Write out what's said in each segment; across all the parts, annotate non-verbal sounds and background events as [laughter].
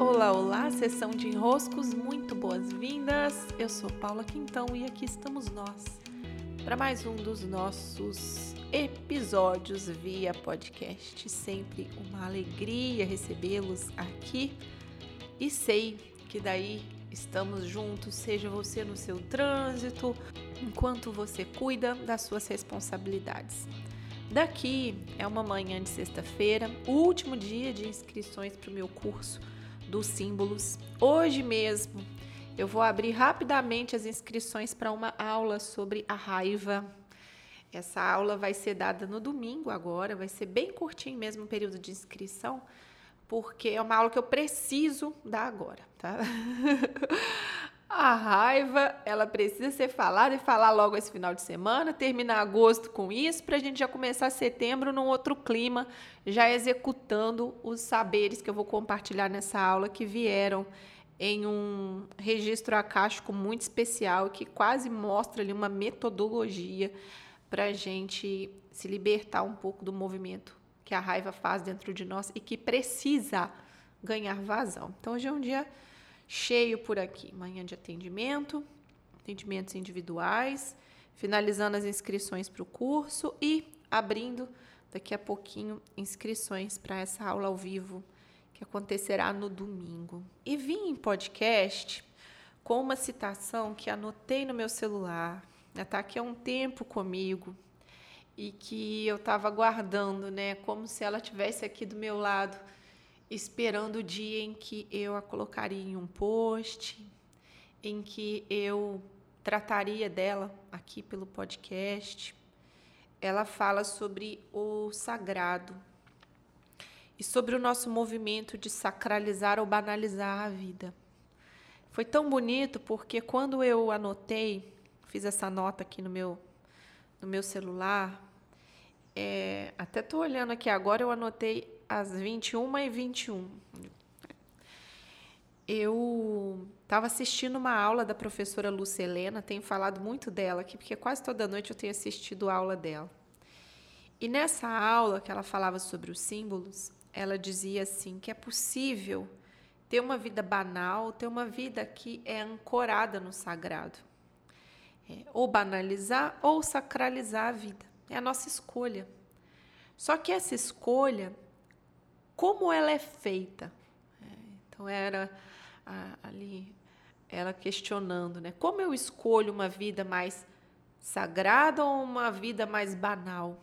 Olá, olá, sessão de enroscos, muito boas-vindas. Eu sou Paula Quintão e aqui estamos nós para mais um dos nossos episódios via podcast. Sempre uma alegria recebê-los aqui e sei que daí estamos juntos, seja você no seu trânsito, enquanto você cuida das suas responsabilidades. Daqui é uma manhã de sexta-feira, último dia de inscrições para o meu curso dos símbolos. Hoje mesmo eu vou abrir rapidamente as inscrições para uma aula sobre a raiva. Essa aula vai ser dada no domingo agora, vai ser bem curtinho mesmo o período de inscrição, porque é uma aula que eu preciso dar agora, tá? [laughs] A raiva, ela precisa ser falada e falar logo esse final de semana, terminar agosto com isso, para a gente já começar setembro num outro clima, já executando os saberes que eu vou compartilhar nessa aula que vieram em um registro acástico muito especial que quase mostra ali uma metodologia para a gente se libertar um pouco do movimento que a raiva faz dentro de nós e que precisa ganhar vazão. Então hoje é um dia cheio por aqui. Manhã de atendimento, atendimentos individuais, finalizando as inscrições para o curso e abrindo daqui a pouquinho inscrições para essa aula ao vivo que acontecerá no domingo. E vim em podcast com uma citação que anotei no meu celular, está aqui há um tempo comigo e que eu estava guardando, né, como se ela tivesse aqui do meu lado esperando o dia em que eu a colocaria em um post, em que eu trataria dela aqui pelo podcast. Ela fala sobre o sagrado e sobre o nosso movimento de sacralizar ou banalizar a vida. Foi tão bonito porque quando eu anotei, fiz essa nota aqui no meu, no meu celular, é, até estou olhando aqui agora, eu anotei às 21 e 21. Eu estava assistindo uma aula da professora Lúcia Helena, tenho falado muito dela aqui, porque quase toda noite eu tenho assistido a aula dela. E nessa aula que ela falava sobre os símbolos, ela dizia assim que é possível ter uma vida banal, ter uma vida que é ancorada no sagrado. É, ou banalizar ou sacralizar a vida. É a nossa escolha. Só que essa escolha como ela é feita. É, então era ali ela questionando, né? Como eu escolho uma vida mais sagrada ou uma vida mais banal?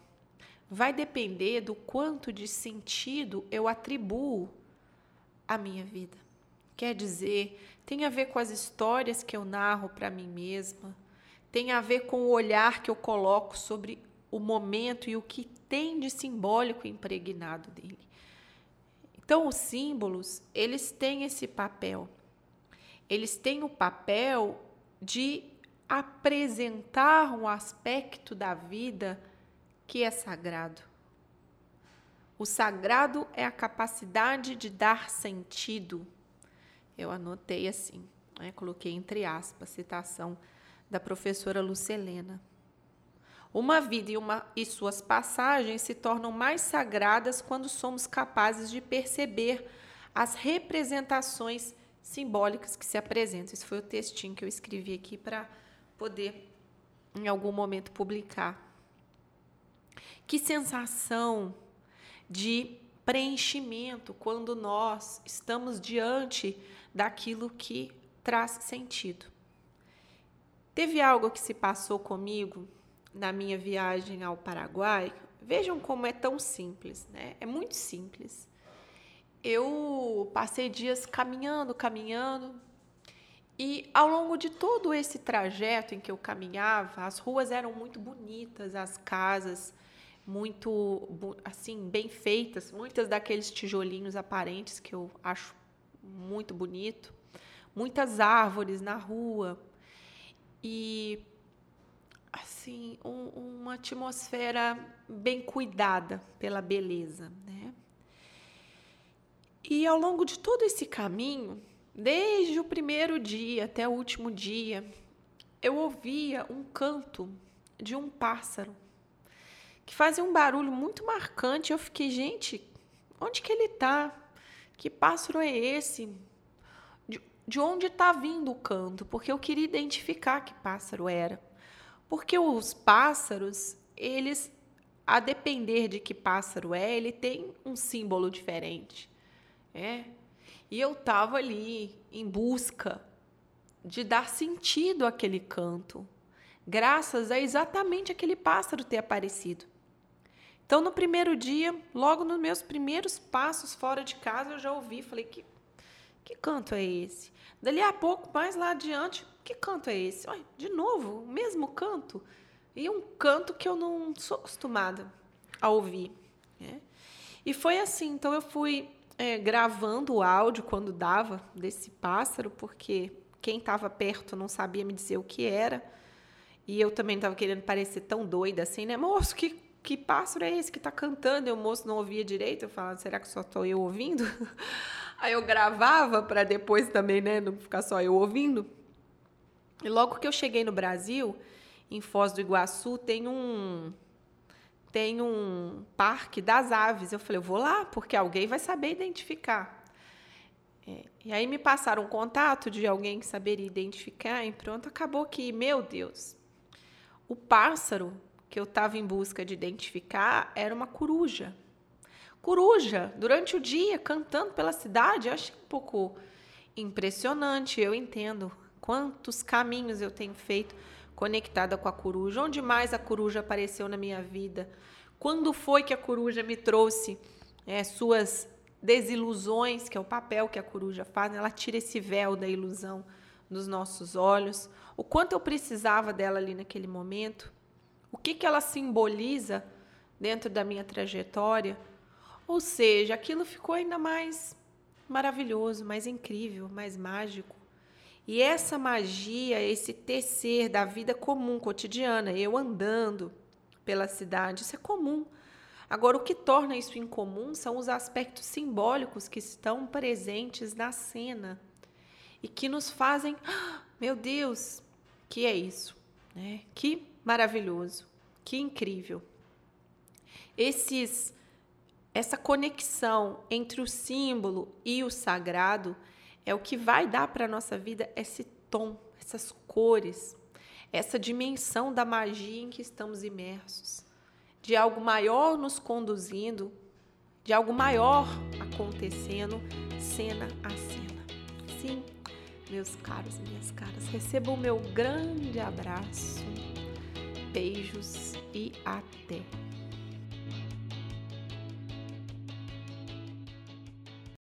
Vai depender do quanto de sentido eu atribuo à minha vida. Quer dizer, tem a ver com as histórias que eu narro para mim mesma, tem a ver com o olhar que eu coloco sobre o momento e o que tem de simbólico impregnado dele. Então, os símbolos, eles têm esse papel. Eles têm o papel de apresentar um aspecto da vida que é sagrado. O sagrado é a capacidade de dar sentido. Eu anotei assim, né? coloquei entre aspas, citação da professora Lucelena. Uma vida e, uma, e suas passagens se tornam mais sagradas quando somos capazes de perceber as representações simbólicas que se apresentam. Esse foi o textinho que eu escrevi aqui para poder, em algum momento, publicar. Que sensação de preenchimento quando nós estamos diante daquilo que traz sentido. Teve algo que se passou comigo na minha viagem ao Paraguai, vejam como é tão simples, né? É muito simples. Eu passei dias caminhando, caminhando, e ao longo de todo esse trajeto em que eu caminhava, as ruas eram muito bonitas, as casas muito assim bem feitas, muitas daqueles tijolinhos aparentes que eu acho muito bonito, muitas árvores na rua. E assim, um, uma atmosfera bem cuidada pela beleza, né? E ao longo de todo esse caminho, desde o primeiro dia até o último dia, eu ouvia um canto de um pássaro que fazia um barulho muito marcante. Eu fiquei, gente, onde que ele está? Que pássaro é esse? De, de onde está vindo o canto? Porque eu queria identificar que pássaro era. Porque os pássaros, eles, a depender de que pássaro é, ele tem um símbolo diferente. É. E eu estava ali em busca de dar sentido àquele canto, graças a exatamente aquele pássaro ter aparecido. Então, no primeiro dia, logo nos meus primeiros passos fora de casa, eu já ouvi, falei que que canto é esse? Dali a pouco, mais lá adiante, que canto é esse? Olha, de novo, o mesmo canto. E um canto que eu não sou acostumada a ouvir. Né? E foi assim, então eu fui é, gravando o áudio quando dava desse pássaro, porque quem estava perto não sabia me dizer o que era. E eu também estava querendo parecer tão doida assim, né? Moço, que, que pássaro é esse que está cantando? E o moço não ouvia direito. Eu falava, será que só estou eu ouvindo? [laughs] Aí eu gravava para depois também, né? Não ficar só eu ouvindo. E logo que eu cheguei no Brasil, em Foz do Iguaçu, tem um tem um parque das aves. Eu falei, eu vou lá, porque alguém vai saber identificar. É, e aí me passaram um contato de alguém que saberia identificar, e pronto, acabou que, meu Deus, o pássaro que eu estava em busca de identificar era uma coruja. Coruja, durante o dia, cantando pela cidade, eu achei um pouco impressionante. Eu entendo quantos caminhos eu tenho feito conectada com a coruja, onde mais a coruja apareceu na minha vida, quando foi que a coruja me trouxe é, suas desilusões, que é o papel que a coruja faz, né? ela tira esse véu da ilusão dos nossos olhos, o quanto eu precisava dela ali naquele momento, o que, que ela simboliza dentro da minha trajetória, ou seja, aquilo ficou ainda mais maravilhoso, mais incrível, mais mágico. E essa magia, esse tecer da vida comum, cotidiana, eu andando pela cidade, isso é comum. Agora, o que torna isso incomum são os aspectos simbólicos que estão presentes na cena e que nos fazem, ah, meu Deus, que é isso? Né? Que maravilhoso, que incrível. Esses, essa conexão entre o símbolo e o sagrado é o que vai dar para a nossa vida esse tom, essas cores, essa dimensão da magia em que estamos imersos, de algo maior nos conduzindo, de algo maior acontecendo, cena a cena. Sim, meus caros e minhas caras, recebam o meu grande abraço, beijos e até!